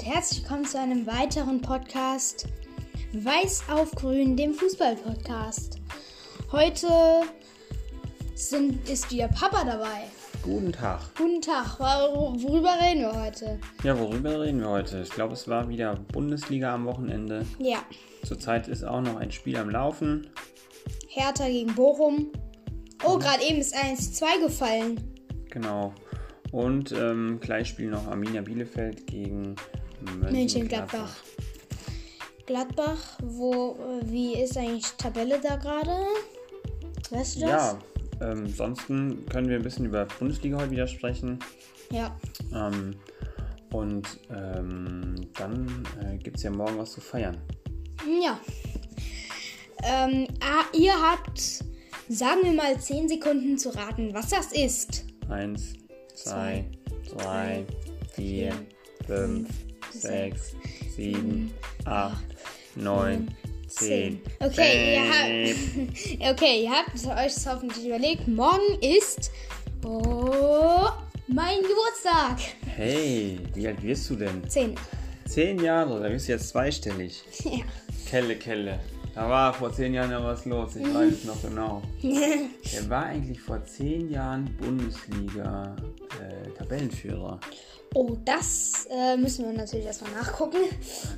und herzlich willkommen zu einem weiteren Podcast Weiß auf Grün, dem Fußball-Podcast. Heute sind, ist wieder Papa dabei. Guten Tag. Guten Tag. Wor- Worüber reden wir heute? Ja, worüber reden wir heute? Ich glaube, es war wieder Bundesliga am Wochenende. Ja, Zurzeit ist auch noch ein Spiel am Laufen. Hertha gegen Bochum. Oh, gerade eben ist 1-2 gefallen. Genau. Und ähm, gleich spielen noch Arminia Bielefeld gegen Mönchengladbach. Gladbach, wo, äh, wie ist eigentlich die Tabelle da gerade? Weißt du das? Ja, ähm, ansonsten können wir ein bisschen über Bundesliga heute wieder sprechen. Ja. Ähm, und ähm, dann äh, gibt es ja morgen was zu feiern. Ja. Ähm, ah, ihr habt, sagen wir mal, 10 Sekunden zu raten, was das ist. Eins, zwei, drei, vier, fünf, sechs, sieben, acht, neun, zehn. Okay, ihr habt, okay, ihr habt euch das hoffentlich überlegt. Morgen ist oh, mein Geburtstag. Hey, wie alt wirst du denn? 10. Zehn Jahre, da bist du jetzt zweistellig. Ja. Kelle, Kelle. Da war vor zehn Jahren ja was los, ich weiß es noch genau. Er war eigentlich vor zehn Jahren Bundesliga-Tabellenführer. oh, das äh, müssen wir natürlich erstmal nachgucken.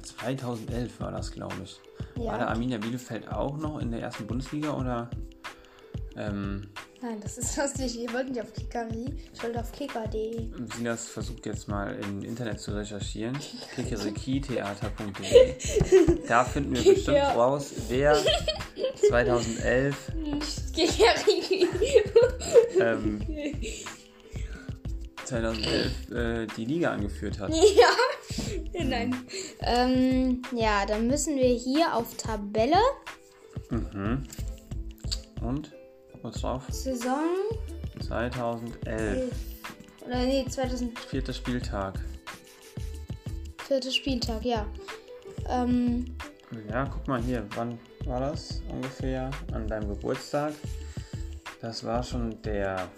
2011 war das, glaube ich. Ja. War da Arminia Bielefeld auch noch in der ersten Bundesliga oder? Ähm, Nein, das ist lustig. Ihr wollt nicht auf Kikari, ich wollte auf kicker.de. Silas versucht jetzt mal im Internet zu recherchieren. kikeriki-theater.de. Da finden wir bestimmt raus, wer 2011 Kikari. ähm, 2011 äh, die Liga angeführt hat. ja. Nein. Ähm, ja, dann müssen wir hier auf Tabelle. Mhm. Und? Was drauf? Saison 2011. oder nee, 2004. Vierter Spieltag. Spieltag, ja. Ähm, Ja, guck mal hier, wann war das ungefähr? An deinem Geburtstag. Das war schon der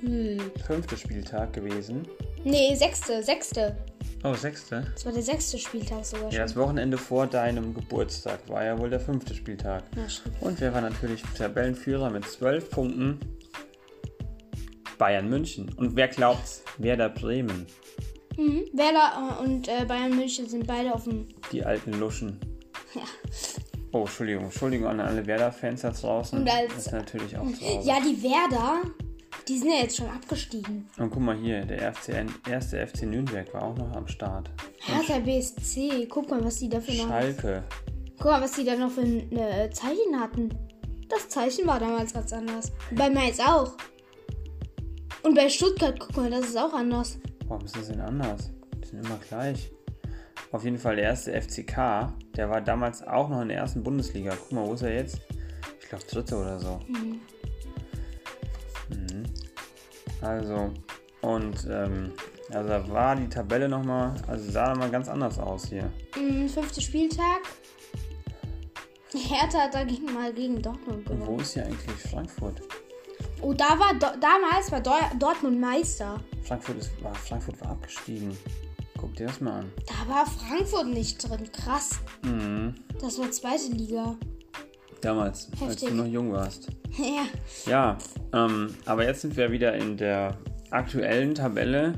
hm. fünfte Spieltag gewesen. Nee, sechste, sechste. Oh, sechste? Das war der sechste Spieltag sogar schon. Ja, das Wochenende vor deinem Geburtstag war ja wohl der fünfte Spieltag. Ja, stimmt. Und wer war natürlich Tabellenführer mit zwölf Punkten? Bayern München. Und wer glaubt, Werder Bremen? Mhm. Werder äh, und äh, Bayern München sind beide auf dem. Die alten Luschen. Ja. Oh, Entschuldigung. Entschuldigung an alle Werder-Fans da draußen. Und als- das ist natürlich auch zu Hause. Ja, die Werder, die sind ja jetzt schon abgestiegen. Und guck mal hier, der FCN, erste FC Nürnberg war auch noch am Start. Hertha BSC, guck mal, was die dafür noch. Schalke. Guck mal, was die da noch für ein äh, Zeichen hatten. Das Zeichen war damals ganz anders. Bei Mainz auch. Und bei Stuttgart, guck mal, das ist auch anders. Warum ist das denn anders? Die sind immer gleich. Auf jeden Fall der erste FCK, der war damals auch noch in der ersten Bundesliga. Guck mal, wo ist er jetzt? Ich glaube dritte oder so. Mhm. Also, und ähm, also da war die Tabelle nochmal, also sah mal ganz anders aus hier. Mhm, fünfter Spieltag. Hertha hat dagegen mal gegen Dortmund Und gewonnen. wo ist hier eigentlich Frankfurt? Oh, da war Do damals war Deu Dortmund Meister. Frankfurt, ist, war, Frankfurt war abgestiegen. Guck dir das mal an. Da war Frankfurt nicht drin. Krass. Mhm. Das war zweite Liga. Damals, als Heftig. du noch jung warst. ja. Ja, ähm, aber jetzt sind wir wieder in der aktuellen Tabelle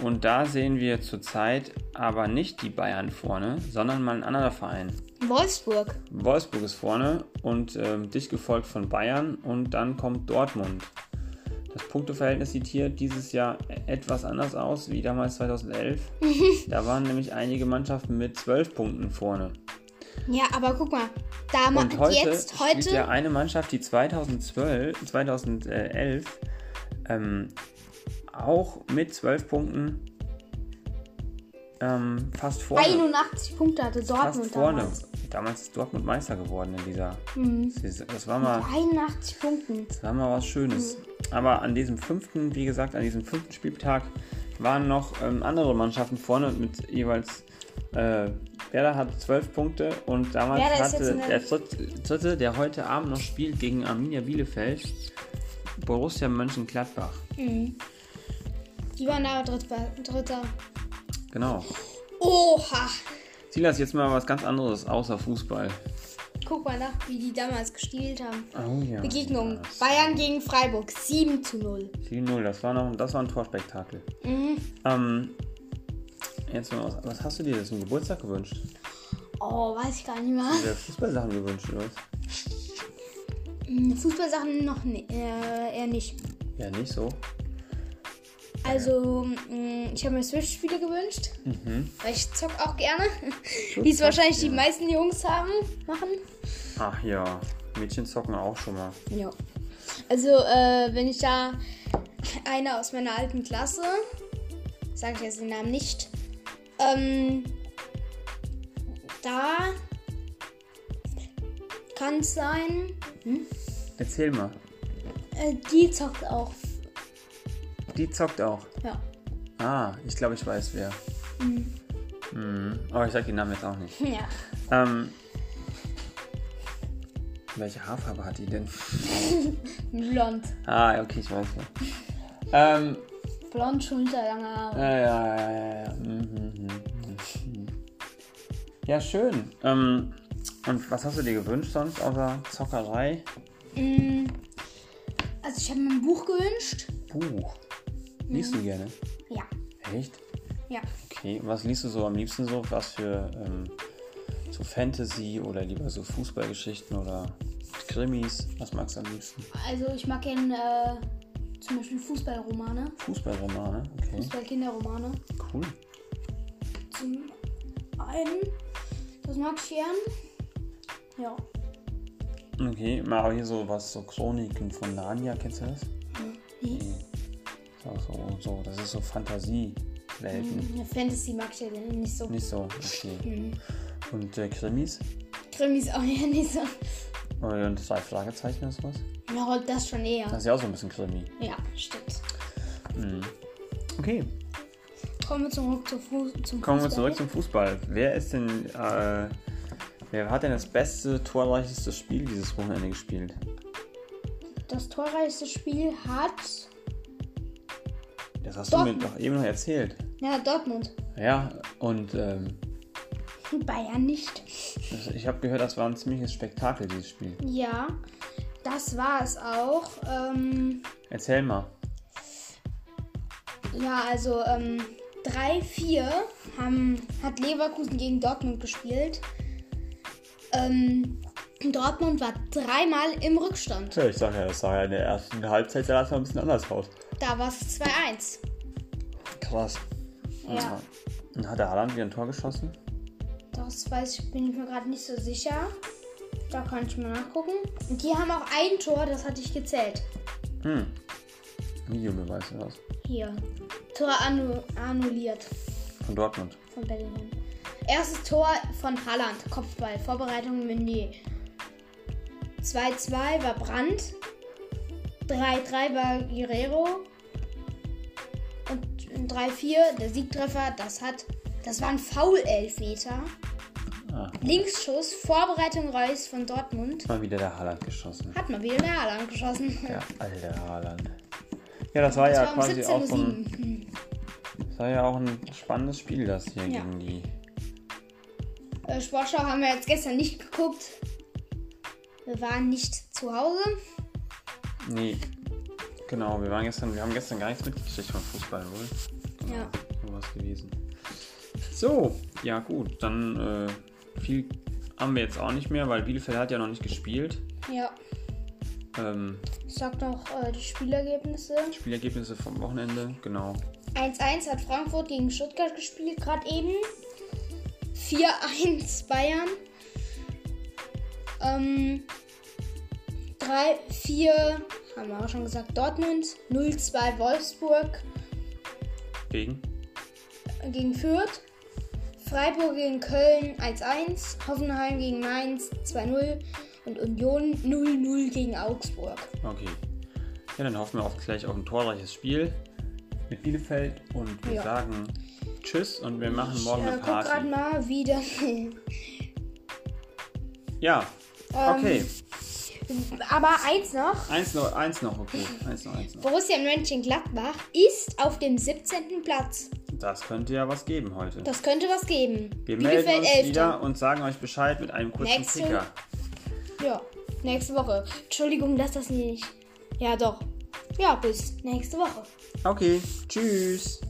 und da sehen wir zurzeit aber nicht die Bayern vorne, sondern mal ein anderer Verein. Wolfsburg. Wolfsburg ist vorne und ähm, dicht gefolgt von Bayern und dann kommt Dortmund. Das Punkteverhältnis sieht hier dieses Jahr etwas anders aus wie damals 2011. da waren nämlich einige Mannschaften mit 12 Punkten vorne. Ja, aber guck mal. Da Und heute jetzt, spielt heute. ja eine Mannschaft, die 2012, 2011 ähm, auch mit 12 Punkten ähm, fast vorne. 81 Punkte hatte fast Dortmund vorne. damals. Damals ist Dortmund Meister geworden in dieser Mhm. Saison. Das war mal, 81 Punkten. das war mal was Schönes. Aber an diesem fünften, wie gesagt, an diesem fünften Spieltag waren noch ähm, andere Mannschaften vorne mit jeweils äh, Werder hatte 12 Punkte und damals jetzt hatte der- dritte, der heute Abend noch spielt gegen Arminia Bielefeld, Borussia Mönchengladbach. Mhm. Die waren da Dritter. Genau. Oha! Silas, jetzt mal was ganz anderes außer Fußball. Guck mal nach, wie die damals gespielt haben. Oh ja. Begegnung. Ja. Bayern gegen Freiburg. 7 zu 0. 7-0, das war noch, das war ein Torspektakel. Mhm. Ähm, jetzt mal was, was hast du dir zum Geburtstag gewünscht? Oh, weiß ich gar nicht mehr. Dir Fußballsachen gewünscht, oder? was? Hm, Fußballsachen noch ne, äh, eher nicht. Ja, nicht so. Also, mh, ich habe mir Switch-Spiele gewünscht. Mhm. Weil ich zock auch gerne. Wie es wahrscheinlich die meisten Jungs haben, machen. Ach ja, Mädchen zocken auch schon mal. Ja. Also, äh, wenn ich da eine aus meiner alten Klasse, sage ich jetzt den Namen nicht, ähm, da kann es sein, Erzähl mal. äh, die zockt auch. Die zockt auch. Ja. Ah, ich glaube, ich weiß wer. Mhm. Aber ich sag den Namen jetzt auch nicht. Ja. Ähm, welche Haarfarbe hat die denn? Blond. Ah, okay, ich weiß wer. Ähm, Blond, schulterlange Haare. ja, ja, ja, ja, ja. Mhm, mhm, mhm. Ja, schön. Ähm, und was hast du dir gewünscht sonst außer Zockerei? Mm, Also, ich habe mir ein Buch gewünscht. Buch. Liest du gerne? Ja. Echt? Ja. Okay, was liest du so am liebsten so? Was für ähm, so Fantasy oder lieber so Fußballgeschichten oder Krimis? Was magst du am liebsten? Also, ich mag gerne äh, zum Beispiel Fußballromane, Fußballromane, okay, Fußballkinderromane. cool. Zum einen, das gern. Ja. Okay, mal aber hier so was, so Chroniken von Narnia, kennst du das? Nee. So, so, so, das ist so Fantasiewelten. Ja, Fantasy mag ich ja nicht so. Nicht so, okay. Mhm. Und äh, Krimis? Krimis auch ja nicht so. Und drei Fragezeichen oder sowas? Ja, das schon eher. Das ist ja auch so ein bisschen Krimi. Ja, stimmt. Okay, Kommen wir zurück zu Fu zum Kommen wir Fußball. zurück zum Fußball. Wer ist denn, äh, wer hat denn das beste, torreichste Spiel dieses Wochenende gespielt? Das torreichste Spiel hat Das hast du mir Dortmund. doch eben noch erzählt. ja, Dortmund. Ja, und ähm, Bayern nicht. ich habe gehört, das war ein ziemliches Spektakel, dieses Spiel. Ja, das war es auch. Ähm, Erzähl mal. ja, also ähm, 3-4 haben, hat Leverkusen gegen Dortmund gespielt. Ähm, Dortmund war dreimal im Rückstand. Ja, ich sag ja, das sah ja in der ersten Halbzeit sah das mal ein bisschen anders aus. Da war es 2-1. Krass. Ja. Und hat der Haaland wieder ein Tor geschossen? Das weiß ich, bin ich mir gerade nicht so sicher. Da kann ich mal nachgucken. Und die haben auch ein Tor, das hatte ich gezählt. Hm. Videobeweis oder was? Hier. Tor annu annulliert Von Dortmund. von Bellingham. Erstes Tor von Haaland, Kopfball, Vorbereitung Meunier. 2-2 war Brandt. 3-3 war Guerrero. Und 3-4, der Siegtreffer, das hat. Das war ein Foul-Elfmeter. Ah, Linksschuss, Vorbereitung Reus von Dortmund. mal wieder der Haaland geschossen. Hat mal wieder der Haaland geschossen. Der alte Haaland. Ja, das war Das ja war um quasi auch so ein, 17.07 das war ja auch ein spannendes Spiel, das hier Ja. gegen die. Äh, Sportschau haben wir jetzt gestern nicht geguckt. Wir waren nicht zu Hause. Nee, genau, wir waren gestern, wir haben gestern gar nichts mitgekriegt vom Fußball, wohl. Ja. So was gewesen. So, ja gut, dann äh, viel haben wir jetzt auch nicht mehr, weil Bielefeld hat ja noch nicht gespielt. Ja. Ähm, Ich sag noch äh, die Spielergebnisse. Spielergebnisse vom Wochenende, genau. 1-1 hat Frankfurt gegen Stuttgart gespielt, gerade eben. 4-1 Bayern. Ähm, 3-4 haben wir auch schon gesagt Dortmund. 0-2 Wolfsburg Gegen? gegen Fürth. Freiburg gegen Köln 1-1. Hoffenheim gegen Mainz 2-0. Und Union 0-0 gegen Augsburg. Okay. Ja, dann hoffen wir auf gleich auf ein torreiches Spiel mit Bielefeld und wir Ja. sagen Tschüss und wir machen morgen Ich äh, eine guck gerade Party. mal wieder. Ja, Ähm, okay. Aber eins noch. Eins noch, eins noch, okay. Eins noch, eins noch. Borussia Mönchengladbach ist auf dem 17. Platz. Das könnte ja was geben heute. Das könnte was geben. Wir melden uns Elfte. wieder und sagen euch Bescheid mit einem kurzen Nächste, Ticker. Ja, nächste Woche. Entschuldigung, dass das nicht. Ja, doch. Ja, bis nächste Woche. Okay, tschüss.